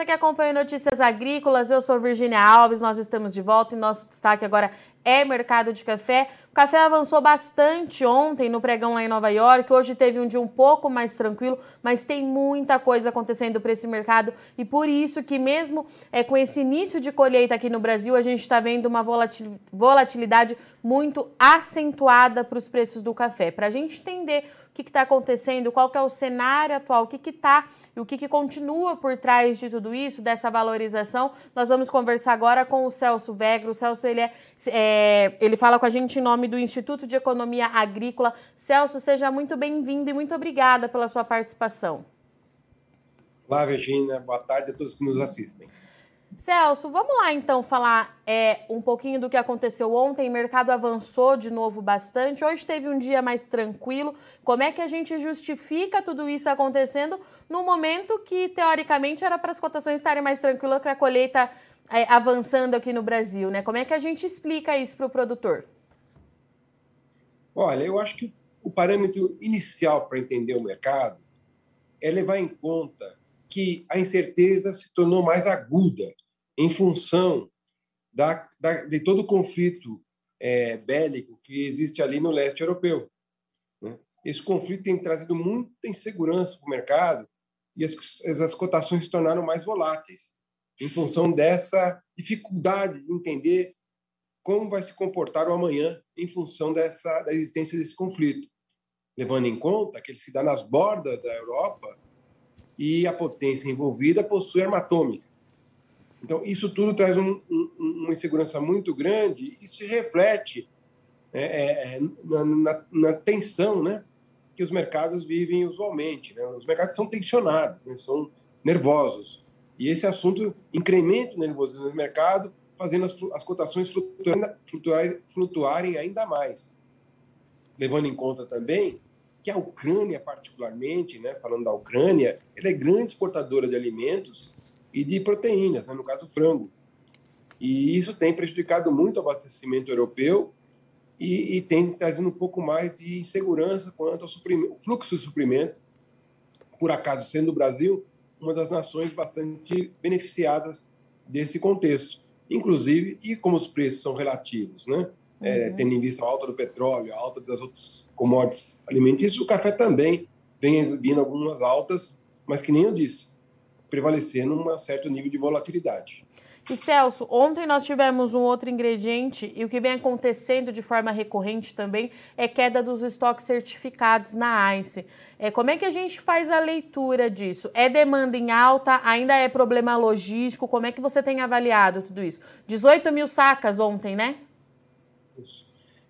você que acompanha Notícias Agrícolas, eu sou Virginia Alves, nós estamos de volta e nosso destaque agora é mercado de café. O café avançou bastante ontem no pregão lá em Nova York. Hoje teve um dia um pouco mais tranquilo, mas tem muita coisa acontecendo para esse mercado e por isso que mesmo é, com esse início de colheita aqui no Brasil, a gente está vendo uma volatilidade muito acentuada para os preços do café. Para a gente entender que está acontecendo, qual é o cenário atual, o que está e o que, que continua por trás de tudo isso, dessa valorização. Nós vamos conversar agora com o Celso Vegro. O Celso, ele, é, é, ele fala com a gente em nome do Instituto de Economia Agrícola. Celso, seja muito bem-vindo e muito obrigada pela sua participação. Olá, Virginia. Boa tarde a todos que nos assistem. Celso, vamos lá então falar é, um pouquinho do que aconteceu ontem. O mercado avançou de novo bastante. Hoje teve um dia mais tranquilo. Como é que a gente justifica tudo isso acontecendo no momento que, teoricamente, era para as cotações estarem mais tranquilas que a colheita é, avançando aqui no Brasil? Né? Como é que a gente explica isso para o produtor? Olha, eu acho que o parâmetro inicial para entender o mercado é levar em conta que a incerteza se tornou mais aguda em função da, da, de todo o conflito é, bélico que existe ali no leste europeu. Né? Esse conflito tem trazido muita insegurança para o mercado e as, as cotações se tornaram mais voláteis em função dessa dificuldade de entender como vai se comportar o amanhã em função dessa da existência desse conflito, levando em conta que ele se dá nas bordas da Europa e a potência envolvida possui arma atômica. Então, isso tudo traz um, um, uma insegurança muito grande e se reflete é, é, é, na, na, na, tensão né, que os mercados vivem usualmente. Né? Os mercados são tensionados, né? são nervosos. E esse assunto incrementa o nervosismo no mercado, fazendo as, as cotações flutuarem, flutuarem ainda mais. Levando em conta também que a Ucrânia, particularmente, né, falando da Ucrânia, ela é grande exportadora de alimentos e de proteínas, né, no caso frango. E isso tem prejudicado muito o abastecimento europeu e, e tem trazido um pouco mais de insegurança quanto ao fluxo de suprimento, por acaso sendo o Brasil uma das nações bastante beneficiadas desse contexto. Inclusive, e como os preços são relativos, né? é, uhum. tendo em vista a alta do petróleo, a alta das outras commodities alimentícias, o café também vem exibindo algumas altas, mas que nem eu disse, prevalecendo um certo nível de volatilidade. E Celso, ontem nós tivemos um outro ingrediente e o que vem acontecendo de forma recorrente também é queda dos estoques certificados na ICE. É, como é que a gente faz a leitura disso? É demanda em alta? Ainda é problema logístico? Como é que você tem avaliado tudo isso? 18 mil sacas ontem, né?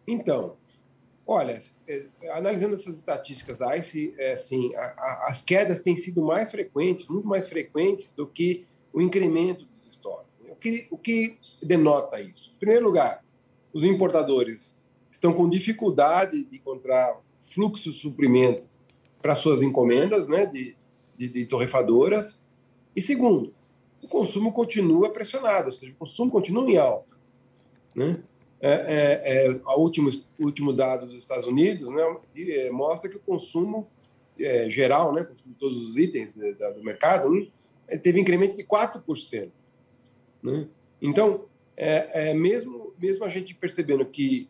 Então, olha, é, analisando essas estatísticas da ICE, é, assim, a, a, as quedas têm sido mais frequentes, muito mais frequentes do que o incremento dos estoques. O que, o que denota isso? Em primeiro lugar, os importadores estão com dificuldade de encontrar fluxo de suprimento para suas encomendas né, de, de, de torrefadoras. E segundo, o consumo continua pressionado, ou seja, o consumo continua em alta. Né? É, é, é, último, último dado dos Estados Unidos né, é, mostra que o consumo é, geral, né, todos os itens de, do mercado, né, teve incremento de 4%. Né? Então, é, mesmo, mesmo a gente percebendo que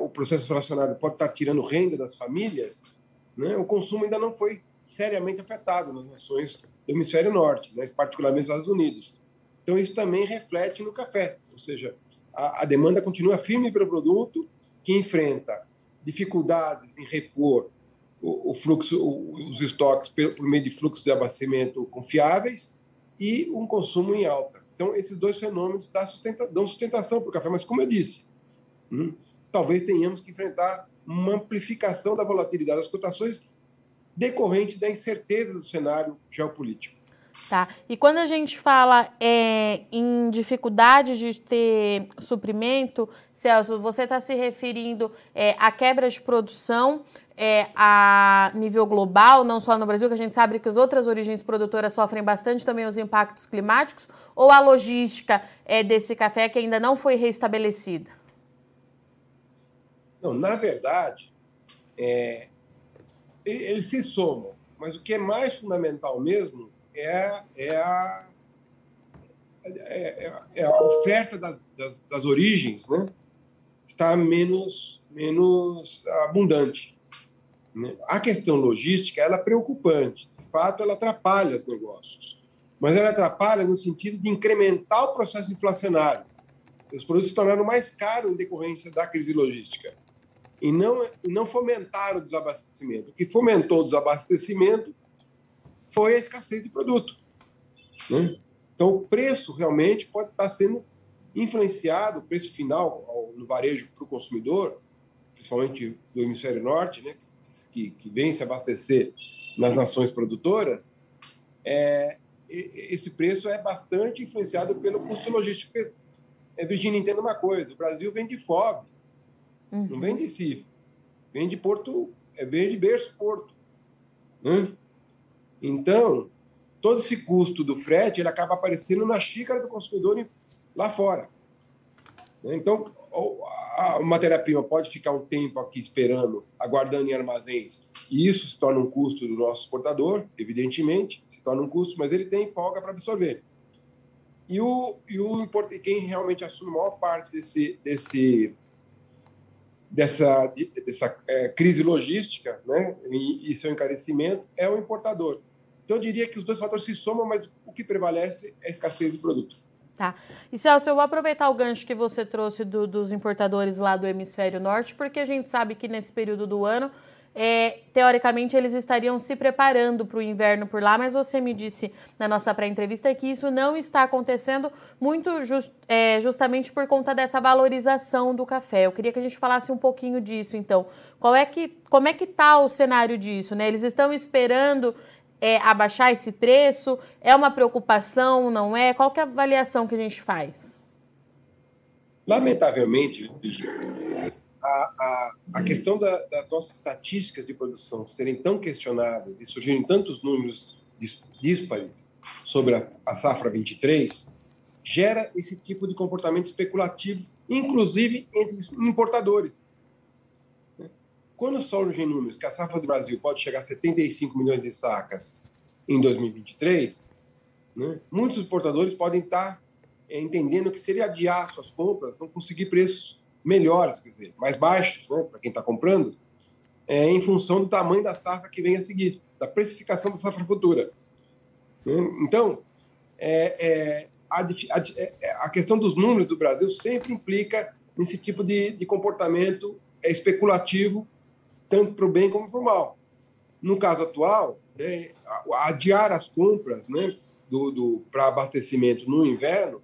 o processo inflacionário pode estar tirando renda das famílias, né, o consumo ainda não foi seriamente afetado nas nações do hemisfério norte, né, particularmente nos Estados Unidos. Então, isso também reflete no café, ou seja, a, a demanda continua firme para o produto, que enfrenta dificuldades em repor o, o fluxo, o, os estoques por, por, meio de fluxos de abastecimento confiáveis e um consumo em alta. Então, esses dois fenômenos dão, sustenta, dão sustentação para o café, mas como eu disse, hum, talvez tenhamos que enfrentar uma amplificação da volatilidade das cotações decorrente da incerteza do cenário geopolítico. Tá? E quando a gente fala é, em dificuldade de ter suprimento, Celso, você está se referindo é, à quebra de produção é, a nível global, não só no Brasil, que a gente sabe que as outras origens produtoras sofrem bastante também os impactos climáticos, ou a logística é, desse café que ainda não foi restabelecida? Não, na verdade, é, eles se somam, mas o que é mais fundamental mesmo é, é a, é, é, é a oferta das, das, das, origens né, está menos, menos abundante. Né? A questão logística ela é preocupante. De fato, ela atrapalha os negócios. Mas ela atrapalha no sentido de incrementar o processo inflacionário. Os produtos se tornaram mais caros em decorrência da crise logística. E não, não fomentar o desabastecimento. O que fomentou o desabastecimento foi a escassez de produto. Né? Então, o preço realmente pode estar sendo influenciado, o preço final no varejo para o consumidor, principalmente do hemisfério norte, né, que, que vem se abastecer nas nações produtoras, é, esse preço é bastante influenciado pelo custo logístico. É, Virginia, entenda uma coisa: o Brasil vem de FOB, uhum. não vem de CIF, vem de Porto, é, vem de berço Porto. Né? Então, todo esse custo do frete ele acaba aparecendo na xícara do consumidor lá fora. Então, a matéria-prima pode ficar um tempo aqui esperando, aguardando em armazéns, e isso se torna um custo do nosso exportador, evidentemente, se torna um custo, mas ele tem folga para absorver. E o, e o quem realmente assume a maior parte desse, desse dessa, dessa é, crise logística, né, e, e seu encarecimento, é o importador. Então, eu diria que os dois fatores se somam, mas o que prevalece é a escassez de produto. Tá. E Celso, eu vou aproveitar o gancho que você trouxe do, dos importadores lá do hemisfério norte, porque a gente sabe que nesse período do ano, é, teoricamente, eles estariam se preparando para o inverno por lá, mas você me disse na nossa pré-entrevista que isso não está acontecendo muito just, é, justamente por conta dessa valorização do café. Eu queria que a gente falasse um pouquinho disso, então. Qual é que, como é que está o cenário disso? Né? Eles estão esperando é, abaixar esse preço? É uma preocupação, não é? Qual é a avaliação que a gente faz? Lamentavelmente, a, a, a questão da, das nossas estatísticas de produção serem tão questionadas e surgirem tantos números díspares sobre a, a safra 23 gera esse tipo de comportamento especulativo, inclusive entre importadores. Quando surgem números que a safra do Brasil pode chegar a 75 milhões de sacas em 2023, né, muitos importadores podem estar é, entendendo que seria adiar suas compras, não conseguir preços melhores, quer dizer, mais baixos né, para quem está comprando, é, em função do tamanho da safra que vem a seguir, da precificação da safra futura. Né? Então, é, é a, a, é, a, questão dos números do Brasil sempre implica nesse tipo de, de comportamento é, especulativo tanto para o bem como para o mal. No caso atual, né, adiar as compras né, do, do para abastecimento no inverno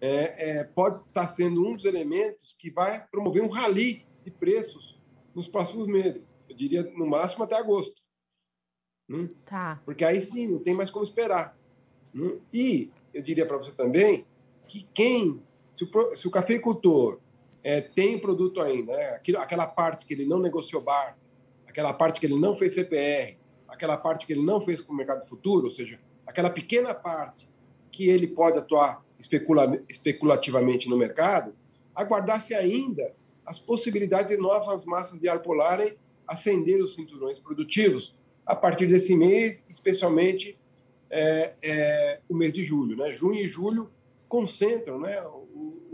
é, é, pode estar sendo um dos elementos que vai promover um rally de preços nos próximos meses. Eu diria, no máximo, até agosto. Né? Tá. Porque aí sim, não tem mais como esperar. Né? E eu diria para você também que quem, se o, se o cafeicultor é, tem produto ainda, né? Aquilo, aquela parte que ele não negociou bar, aquela parte que ele não fez CPR, aquela parte que ele não fez com o mercado futuro, ou seja, aquela pequena parte que ele pode atuar especula, especulativamente no mercado, aguardar-se ainda as possibilidades de novas massas de ar polarem acender os cinturões produtivos a partir desse mês, especialmente é, é, o mês de julho. Né? Junho e julho concentram né,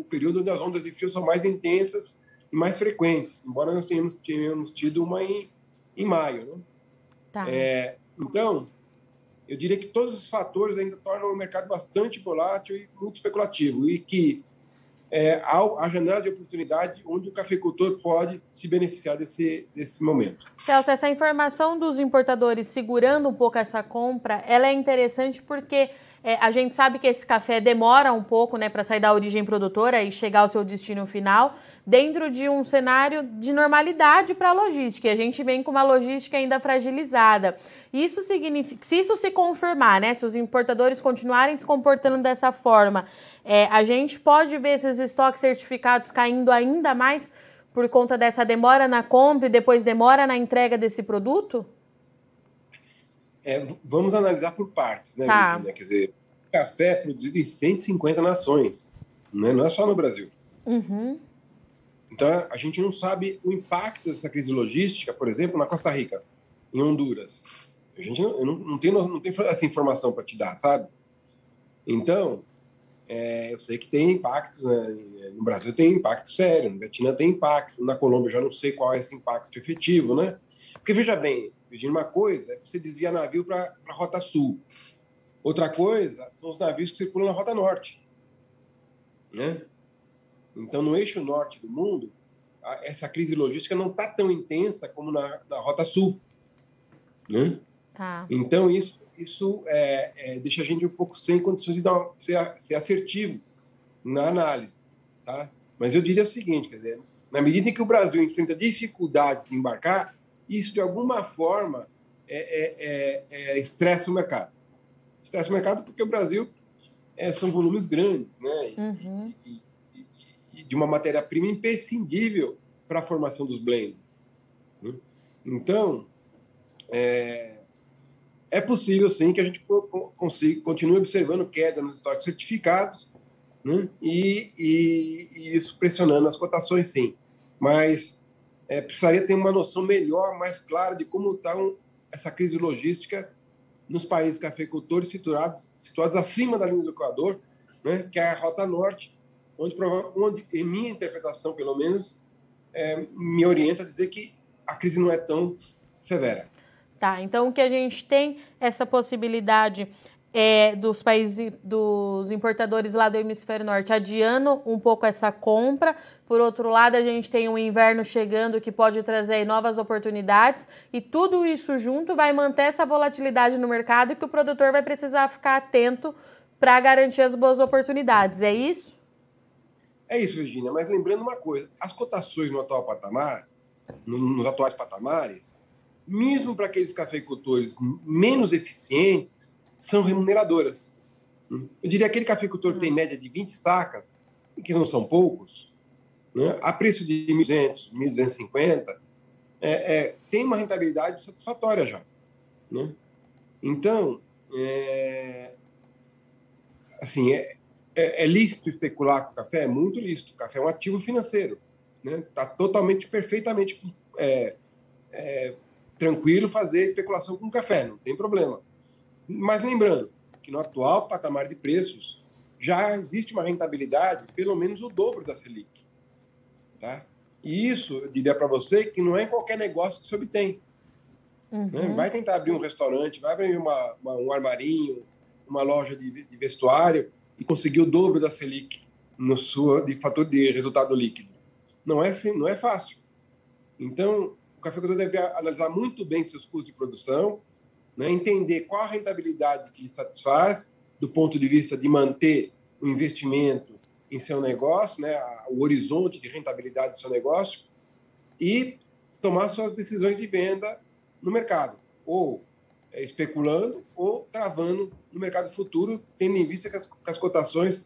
o, período onde as ondas de frio são mais intensas e mais frequentes, embora nós tenhamos, tenhamos tido uma em, em maio. Né? Tá. É, então, eu diria que todos os fatores ainda tornam o mercado bastante volátil e muito especulativo, e que é, há a janela de oportunidade onde o cafeicultor pode se beneficiar desse, desse momento. Celso, essa informação dos importadores segurando um pouco essa compra, ela é interessante porque é, a gente sabe que esse café demora um pouco né, para sair da origem produtora e chegar ao seu destino final, dentro de um cenário de normalidade para a logística. A gente vem com uma logística ainda fragilizada. Isso significa, se isso se confirmar, né, se os importadores continuarem se comportando dessa forma, é, a gente pode ver esses estoques certificados caindo ainda mais por conta dessa demora na compra e depois demora na entrega desse produto? É, vamos analisar por partes, né, tá. Quer dizer, café é produzido em 150 nações, né? não é só no Brasil. Uhum. Então, a gente não sabe o impacto dessa crise logística, por exemplo, na Costa Rica, em Honduras. A gente não, não, não tem, não tem essa informação para te dar, sabe? Então, é, eu sei que tem impactos, né? no Brasil tem impacto sério, no Vietnã tem impacto, na Colômbia já não sei qual é esse impacto efetivo, né? Porque veja bem, Virginia, uma coisa é você desvia navio para a Rota Sul, outra coisa são os navios que circulam na Rota Norte, né? Então, no eixo norte do mundo, essa crise logística não está tão intensa como na, na Rota Sul, né? Tá. Então, isso isso é, é, deixa a gente um pouco sem condições de ser, ser assertivo na análise. Tá? Mas eu diria o seguinte, quer dizer, na medida em que o Brasil enfrenta dificuldades em embarcar, isso de alguma forma é, é, é, é estressa o mercado. Estressa o mercado porque o Brasil é, são volumes grandes, né? Uhum. E, e, e, de uma matéria-prima imprescindível para a formação dos blends. Né? Então, é, é possível, sim, que a gente consiga, continue observando queda nos estoques certificados né? e, e, e, isso pressionando as cotações, sim. Mas é, precisaria ter uma noção melhor, mais clara de como está um, essa crise logística nos países cafeicultores situados, situados acima da linha do Equador, né? que é a Rota Norte, onde, onde em minha interpretação, pelo menos, é, me orienta a dizer que a crise não é tão severa. Tá, então o que a gente tem essa possibilidade é, dos países, dos importadores lá do hemisfério norte adiando um pouco essa compra. Por outro lado, a gente tem um inverno chegando que pode trazer novas oportunidades e tudo isso junto vai manter essa volatilidade no mercado que o produtor vai precisar ficar atento para garantir as boas oportunidades. É isso? É isso, Virginia. Mas lembrando uma coisa: as cotações no atual patamar, nos atuais patamares, mesmo para aqueles cafeicultores menos eficientes, são remuneradoras. Eu diria que aquele cafeicultor que tem média de 20 sacas, e que não são poucos, né, a preço de 1.200, 1.250, é, é, tem uma rentabilidade satisfatória já. Né? Então, é, assim, é, é, é, lícito especular com café? É muito lícito. O café é um ativo financeiro. Está né? Tá totalmente, perfeitamente é, é, tranquilo fazer especulação com café, não tem problema. Mas lembrando que no atual patamar de preços já existe uma rentabilidade pelo menos o dobro da Selic. Tá? E isso, eu diria para você, que não é em qualquer negócio que se obtém. Uhum. Né? Vai tentar abrir um restaurante, vai abrir uma, uma, um armarinho, uma loja de, de, vestuário e conseguir o dobro da Selic no sua, de fator de resultado líquido. Não é, assim, não é fácil. Então, o cafeicultor deve analisar muito bem seus custos de produção, né, entender qual a rentabilidade que lhe satisfaz, do ponto de vista de manter o investimento em seu negócio, né, o horizonte de rentabilidade do seu negócio, e tomar suas decisões de venda no mercado, ou é, especulando ou travando no mercado futuro, tendo em vista que as, que as cotações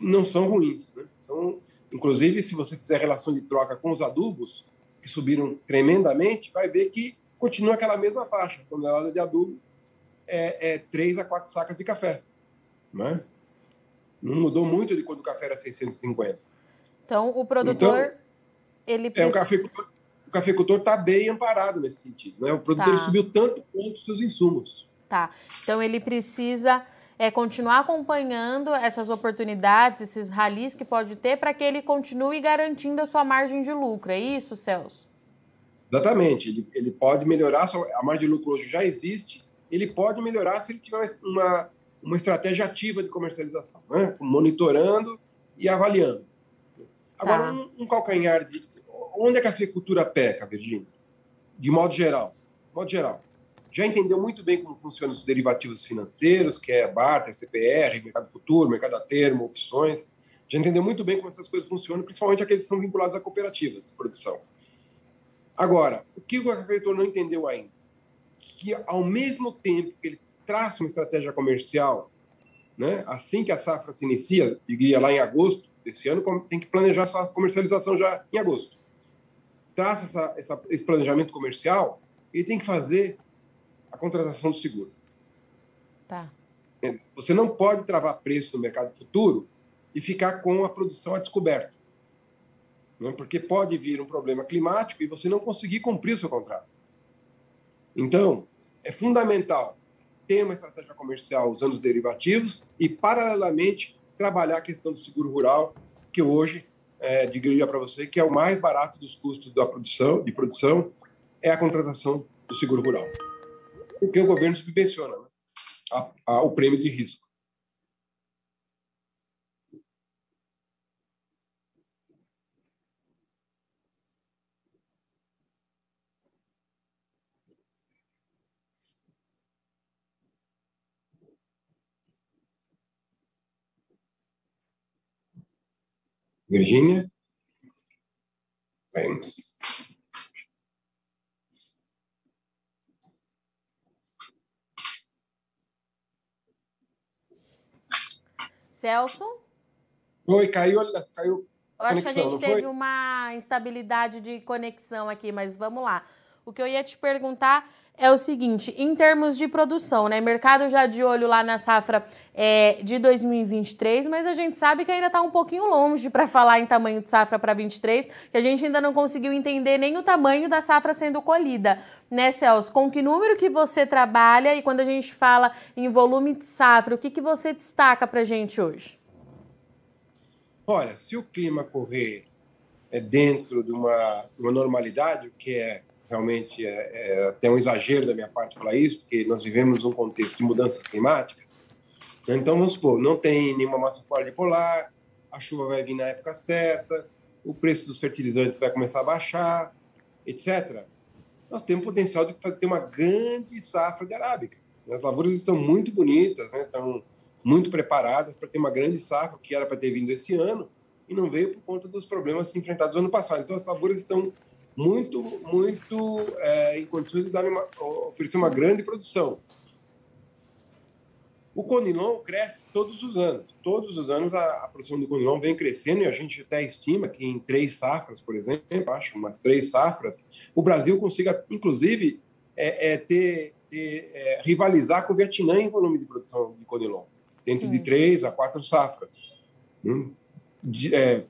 não são ruins. Né? São, inclusive, se você fizer relação de troca com os adubos, que subiram tremendamente, vai ver que continua aquela mesma faixa. Tonelada de adubo é, é 3 a 4 sacas de café. Né? Não mudou muito de quando o café era 650. Então, o produtor, então, ele precisa... É, o cafeicultor o cafeicultor está bem amparado nesse sentido. Né? O produtor tá. subiu tanto quanto os seus insumos. Tá. Então, ele precisa é continuar acompanhando essas oportunidades, esses ralis que pode ter, para que ele continue garantindo a sua margem de lucro. É isso, Celso? Exatamente. Ele, ele pode melhorar, a margem de lucro hoje já existe, ele pode melhorar se ele tiver uma, uma estratégia ativa de comercialização, né? monitorando e avaliando. Agora, tá. um, um, calcanhar de. Onde é que a cafeicultura peca, Virginia? De modo geral. De modo geral já entendeu muito bem como funcionam os derivativos financeiros, que é barter, CPR, mercado futuro, mercado a termo, opções. Já entendeu muito bem como essas coisas funcionam, principalmente aqueles que são vinculados a cooperativas de produção. Agora, o que o cafeicultor não entendeu ainda? Que ao mesmo tempo que ele traça uma estratégia comercial, né, assim que a safra se inicia, diria lá em agosto desse ano, tem que planejar sua comercialização já em agosto. Traça essa, essa, esse planejamento comercial, ele tem que fazer a contratação do seguro. Tá. Você não pode travar preço no mercado futuro e ficar com a produção a descoberto. Né? Porque pode vir um problema climático e você não conseguir cumprir o seu contrato. Então, é fundamental ter uma estratégia comercial usando os derivativos e, paralelamente, trabalhar a questão do seguro rural, que hoje, é, diria para você, que é o mais barato dos custos da produção, de produção, é a contratação do seguro rural. Porque o governo subvenciona né? a, a, o prêmio de risco. Virgínia. Vamos. Celso? Oi, caiu, caiu. Eu acho que a gente teve foi? uma instabilidade de conexão aqui, mas vamos lá. O que eu ia te perguntar é o seguinte, em termos de produção, né? Mercado já de olho lá na safra é, de 2023, mas a gente sabe que ainda está um pouquinho longe para falar em tamanho de safra para 23, que a gente ainda não conseguiu entender nem o tamanho da safra sendo colhida. Né, Celso? Com que número que você trabalha e quando a gente fala em volume de safra, o que, que você destaca para a gente hoje? Olha, se o clima correr é dentro de uma, uma normalidade, o que é realmente é, é, até um exagero da minha parte falar isso, porque nós vivemos um contexto de mudanças climáticas. Então, vamos supor, não tem nenhuma massa fora polar, a chuva vai vir na época certa, o preço dos fertilizantes vai começar a baixar, etc. Nós temos potencial de ter uma grande safra de arábica. As lavouras estão muito bonitas, né? estão muito preparadas para ter uma grande safra que era para ter vindo esse ano e não veio por conta dos problemas enfrentados no ano passado. Então, as lavouras estão muito, muito é, em condições de dar uma, oferecer uma grande produção. O Conilon cresce todos os anos. Todos os anos a, a, produção do Conilon vem crescendo e a gente até estima que em três safras, por exemplo, acho umas três safras, o Brasil consiga, inclusive, é, é, ter, ter é, rivalizar com o Vietnã em volume de produção de Conilon, dentro Sim. de três a quatro safras. Hum? De, é,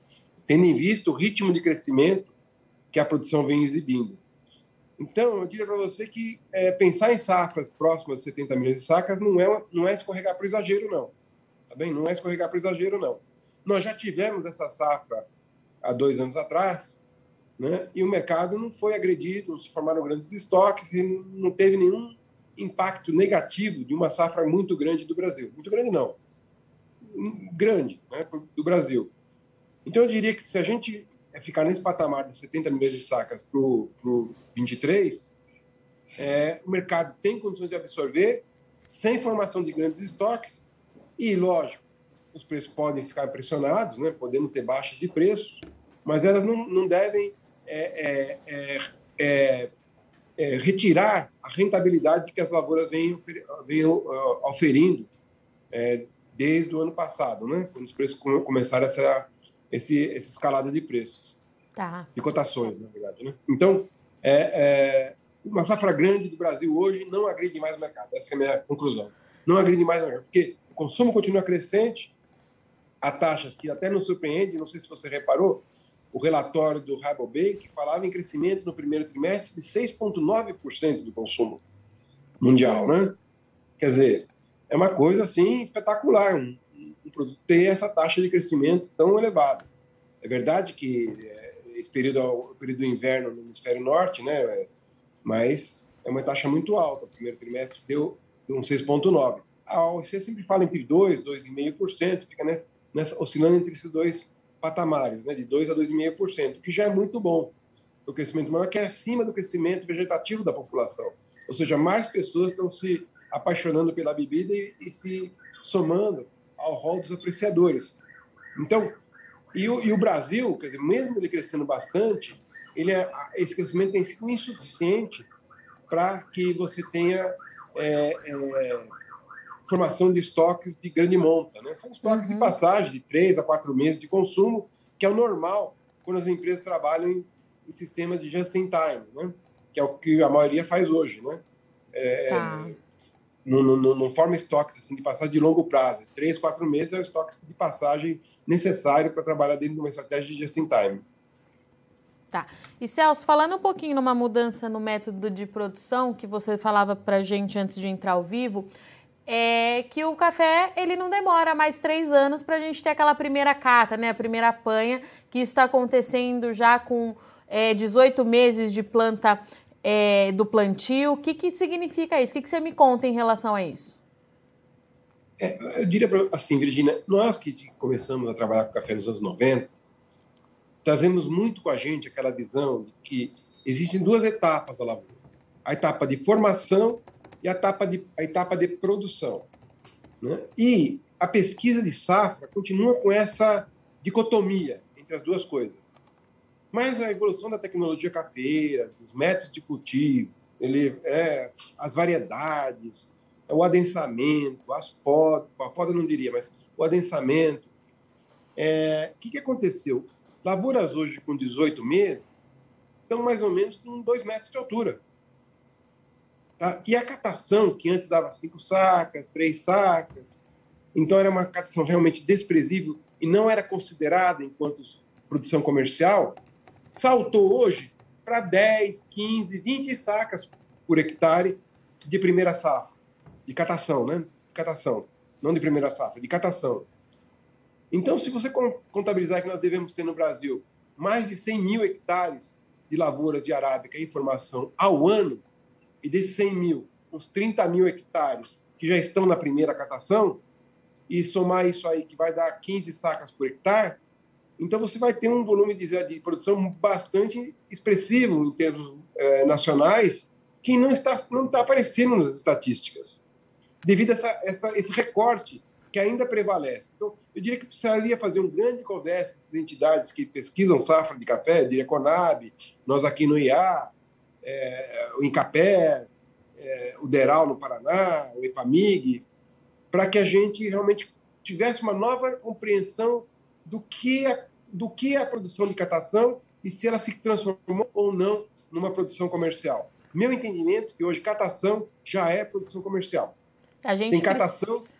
tendo em vista o ritmo de crescimento que a produção vem exibindo. Então, eu diria para você que é, pensar em safras próximas de 70 milhões de sacas não é, não é escorregar para o exagero, não. Tá bem? Não é escorregar para o exagero, não. Nós já tivemos essa safra há dois anos atrás, né? e o mercado não foi agredido, não se formaram grandes estoques e não teve nenhum impacto negativo de uma safra muito grande do Brasil. Muito grande, não. Grande, né? do Brasil. Então, eu diria que se a gente é ficar nesse patamar de 70 milhões de sacas para o 23, é, o mercado tem condições de absorver sem formação de grandes estoques e, lógico, os preços podem ficar pressionados, né, podendo ter baixas de preços, mas elas não, não devem é, é, é, é, é retirar a rentabilidade que as lavouras vêm, vêm oferindo desde o ano passado, né, quando os preços começaram essa esse, essa escalada de preços. Tá. De cotações, na verdade. Né? Então, é, é, uma safra grande do Brasil hoje não agride mais o mercado. Essa é a minha conclusão. Não agride mais o mercado. Porque o consumo continua crescente, a taxas que até nos surpreende, não sei se você reparou, o relatório do Rabobank falava em crescimento no primeiro trimestre de 6,9% do consumo mundial, né? Quer dizer, é uma coisa assim espetacular. Um produto ter essa taxa de crescimento tão elevada. É verdade que é, esse período é o período do inverno no hemisfério norte, né? Mas é uma taxa muito alta. O primeiro trimestre deu, deu um 6,9%. A OEC sempre fala entre 2%, 2,5%, fica nessa, nessa, oscilando entre esses dois patamares, né? de 2% a 2,5%, que já é muito bom. O crescimento maior que é acima do crescimento vegetativo da população. Ou seja, mais pessoas estão se apaixonando pela bebida e, e se somando ao rol dos apreciadores. Então, e o, e o, Brasil, quer dizer, mesmo ele crescendo bastante, ele é, esse crescimento tem sido insuficiente para que você tenha é, é, formação de estoques de grande monta. Né? São estoques uhum. de passagem de três a quatro meses de consumo, que é o normal quando as empresas trabalham em, em sistema de just-in-time, né? que é o que a maioria faz hoje. Né? É, tá não, forma estoques assim, de passagem de longo prazo. Três, quatro meses é o estoque de passagem necessário para trabalhar dentro de uma estratégia de just-in-time. Tá. E Celso, falando um pouquinho numa mudança no método de produção que você falava para gente antes de entrar ao vivo, é que o café ele não demora mais três anos para a gente ter aquela primeira cata, né? A primeira panha, que está acontecendo já com é, 18 meses de planta é, do plantio. O que, que significa isso? O que, que você me conta em relação a isso? É, eu diria assim, Virginia, nós que começamos a trabalhar com café nos anos 90, trazemos muito com a gente aquela visão de que existem duas etapas da lavoura. A etapa de formação e a etapa de, a etapa de produção. Né? E a pesquisa de safra continua com essa dicotomia entre as duas coisas. Mas a evolução da tecnologia cafeira, dos métodos de cultivo, ele, é, as variedades, o adensamento, as podas, a poda não diria, mas o adensamento. É, o que, que aconteceu? Lavouras hoje com 18 meses estão mais ou menos com 2 metros de altura. Tá? E a catação, que antes dava cinco sacas, três sacas, então era uma catação realmente desprezível e não era considerada enquanto produção comercial, saltou hoje para 10, 15, 20 sacas por hectare de primeira safra, de catação, né? De catação, não de primeira safra, de catação. Então, se você contabilizar que nós devemos ter no Brasil mais de 100 mil hectares de lavouras de arábica em formação ao ano, e desses 100 mil, uns 30 mil hectares que já estão na primeira catação, e somar isso aí, que vai dar 15 sacas por hectare, então você vai ter um volume de, de produção bastante expressivo em termos é, nacionais, que não está, não está aparecendo nas estatísticas, devido a essa, essa, esse recorte que ainda prevalece. Então, eu diria que precisaria fazer um grande conversa das entidades que pesquisam safra de café, diria Conab, nós aqui no IA, é, o Incapé, é, o DERAL no Paraná, o EPAMIG, para que a gente realmente tivesse uma nova compreensão do que, do que é a produção de catação e se ela se transformou ou não numa produção comercial. Meu entendimento é que hoje catação já é produção comercial. A gente Tem catação precisa...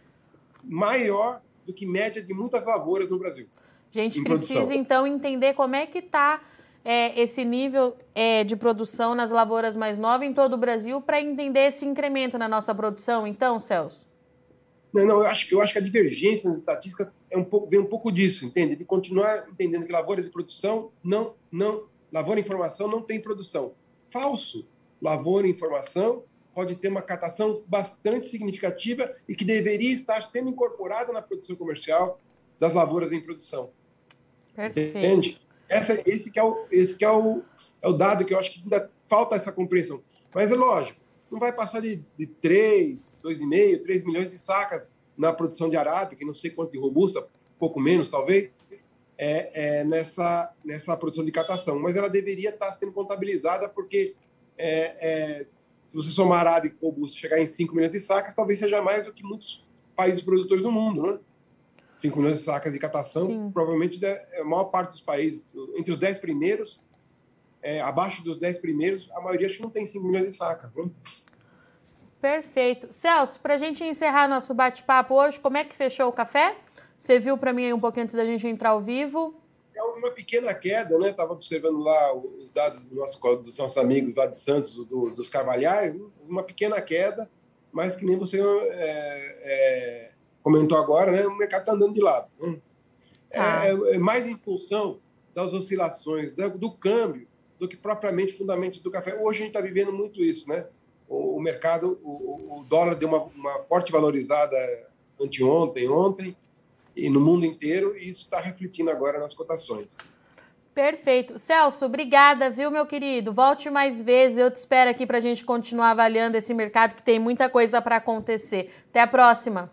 maior do que média de muitas lavouras no Brasil. A gente precisa, produção. então, entender como é que está é, esse nível é, de produção nas lavouras mais novas em todo o Brasil para entender esse incremento na nossa produção, então, Celso? Não, não, eu acho, eu acho que a divergência nas estatísticas é um pouco, vem um pouco disso, entende? De continuar entendendo que lavoura de produção não, não, lavoura em formação não tem produção. Falso. Lavoura em formação pode ter uma catação bastante significativa e que deveria estar sendo incorporada na produção comercial das lavouras em produção. Perfeito. Entende? Essa, esse que, é o, esse que é, o, é o dado que eu acho que ainda falta essa compreensão. Mas é lógico, não vai passar de, de 3, 2,5, 3 milhões de sacas na produção de arábica, não sei quanto de robusta, pouco menos talvez, é, é, nessa, nessa produção de catação. Mas ela deveria estar sendo contabilizada porque é, é se você somar arábica e robusta chegar em 5 milhões de sacas, talvez seja mais do que muitos países produtores do mundo, né? 5 milhões de sacas de catação, Sim. provavelmente é a maior parte dos países, entre os 10 primeiros, é, abaixo dos 10 primeiros, a maioria acho que não tem 5 milhões de sacas. Né? Perfeito. Celso, para a gente encerrar nosso bate-papo hoje, como é que fechou o café? Você viu para mim aí um pouquinho antes da gente entrar ao vivo? É uma pequena queda, né? Estava observando lá os dados do nosso, dos nossos amigos lá de Santos, do, dos Carvalhais, uma pequena queda, mas que nem você é, é, comentou agora, né, o mercado está andando de lado. Né? Ah. É, é, mais em função das oscilações do, do, câmbio do que propriamente fundamentos do café. Hoje a gente está vivendo muito isso, né? O, o mercado, o, o, dólar deu uma, uma forte valorizada anteontem, ontem, e no mundo inteiro, e isso está refletindo agora nas cotações. Perfeito. Celso, obrigada, viu, meu querido? Volte mais vezes. Eu te espero aqui para a gente continuar avaliando esse mercado que tem muita coisa para acontecer. Até a próxima.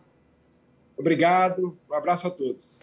Obrigado, um abraço a todos.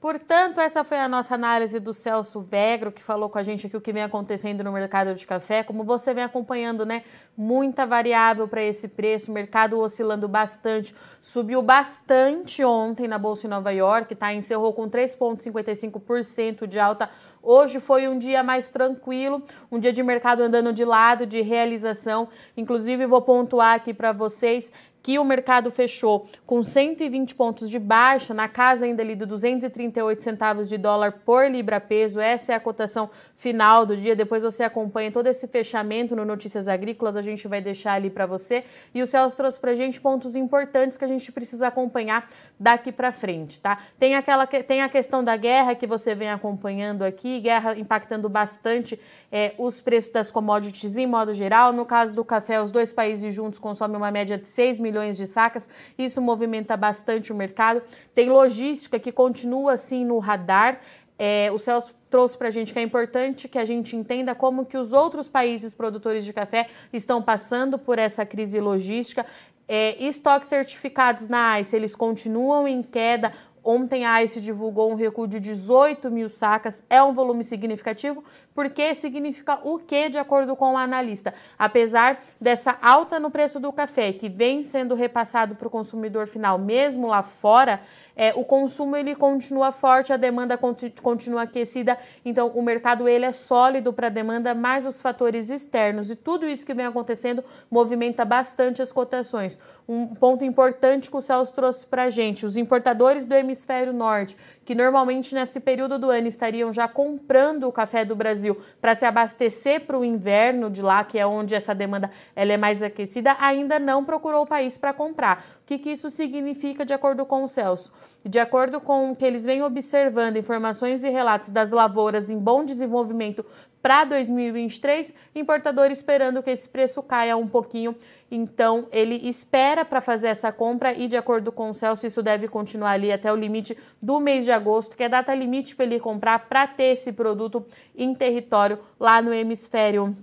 Portanto, essa foi a nossa análise do Celso Vegro, que falou com a gente aqui o que vem acontecendo no mercado de café. Como você vem acompanhando, né? Muita variável para esse preço, mercado oscilando bastante, subiu bastante ontem na Bolsa em Nova York, tá? Encerrou com 3,55% de alta, Hoje foi um dia mais tranquilo, um dia de mercado andando de lado, de realização. Inclusive, vou pontuar aqui para vocês que o mercado fechou com 120 pontos de baixa, na casa ainda ali de 238 centavos de dólar por libra peso. Essa é a cotação final do dia. Depois você acompanha todo esse fechamento no Notícias Agrícolas, a gente vai deixar ali para você. E o Celso trouxe para gente pontos importantes que a gente precisa acompanhar daqui para frente, tá? Tem aquela tem a questão da guerra que você vem acompanhando aqui, guerra impactando bastante é, os preços das commodities em modo geral. No caso do café, os dois países juntos consomem uma média de 6 milhões de sacas. Isso movimenta bastante o mercado. Tem logística que continua assim no radar. É, o Celso trouxe para a gente que é importante que a gente entenda como que os outros países produtores de café estão passando por essa crise logística. É, estoques certificados na ICE, eles continuam em queda. Ontem a ICE divulgou um recuo de 18 mil sacas, é um volume significativo, porque significa o que de acordo com o analista? Apesar dessa alta no preço do café, que vem sendo repassado para o consumidor final, mesmo lá fora, é, o consumo ele continua forte, a demanda continua aquecida, então o mercado ele é sólido para a demanda, mas os fatores externos e tudo isso que vem acontecendo movimenta bastante as cotações. Um ponto importante que o Celso trouxe para a gente, os importadores do hemisfério norte, que normalmente nesse período do ano estariam já comprando o café do Brasil para se abastecer para o inverno de lá, que é onde essa demanda ela é mais aquecida, ainda não procurou o país para comprar. O que, que isso significa de acordo com o Celso? De acordo com o que eles vêm observando, informações e relatos das lavouras em bom desenvolvimento para 2023, importador esperando que esse preço caia um pouquinho. Então, ele espera para fazer essa compra e, de acordo com o Celso, isso deve continuar ali até o limite do mês de agosto, que é data limite para ele comprar para ter esse produto em território lá no hemisfério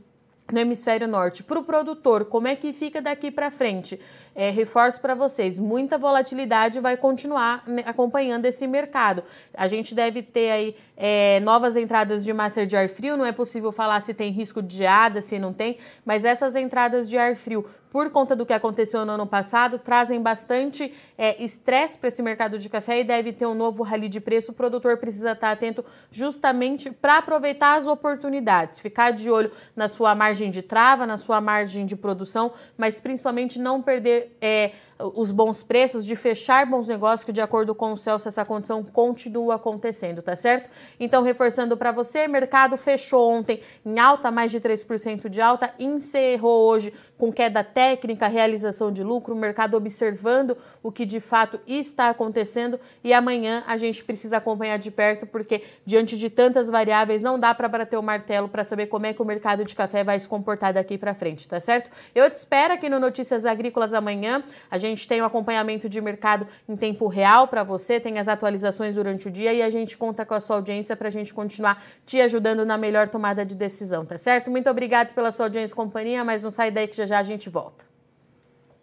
no hemisfério norte. Para o produtor, como é que fica daqui para frente? É, reforço para vocês, muita volatilidade vai continuar acompanhando esse mercado. A gente deve ter aí é, novas entradas de master de ar frio, não é possível falar se tem risco de geada, se não tem, mas essas entradas de ar frio por conta do que aconteceu no ano passado, trazem bastante é, estresse para esse mercado de café e deve ter um novo rally de preço. O produtor precisa estar atento justamente para aproveitar as oportunidades, ficar de olho na sua margem de trava, na sua margem de produção, mas principalmente não perder. É, os bons preços, de fechar bons negócios, que de acordo com o Celso essa condição continua acontecendo, tá certo? Então, reforçando para você, mercado fechou ontem em alta, mais de 3% de alta, encerrou hoje com queda técnica, realização de lucro, o mercado observando o que de fato está acontecendo e amanhã a gente precisa acompanhar de perto porque diante de tantas variáveis não dá para bater o martelo para saber como é que o mercado de café vai se comportar daqui para frente, tá certo? Eu te espero aqui no Notícias Agrícolas amanhã. A gente gente tem o acompanhamento de mercado em tempo real para você, tem as atualizações durante o dia e a gente conta com a sua audiência para a gente continuar te ajudando na melhor tomada de decisão, tá certo? Muito obrigado pela sua audiência e companhia, mas não sai daí que já já a gente volta.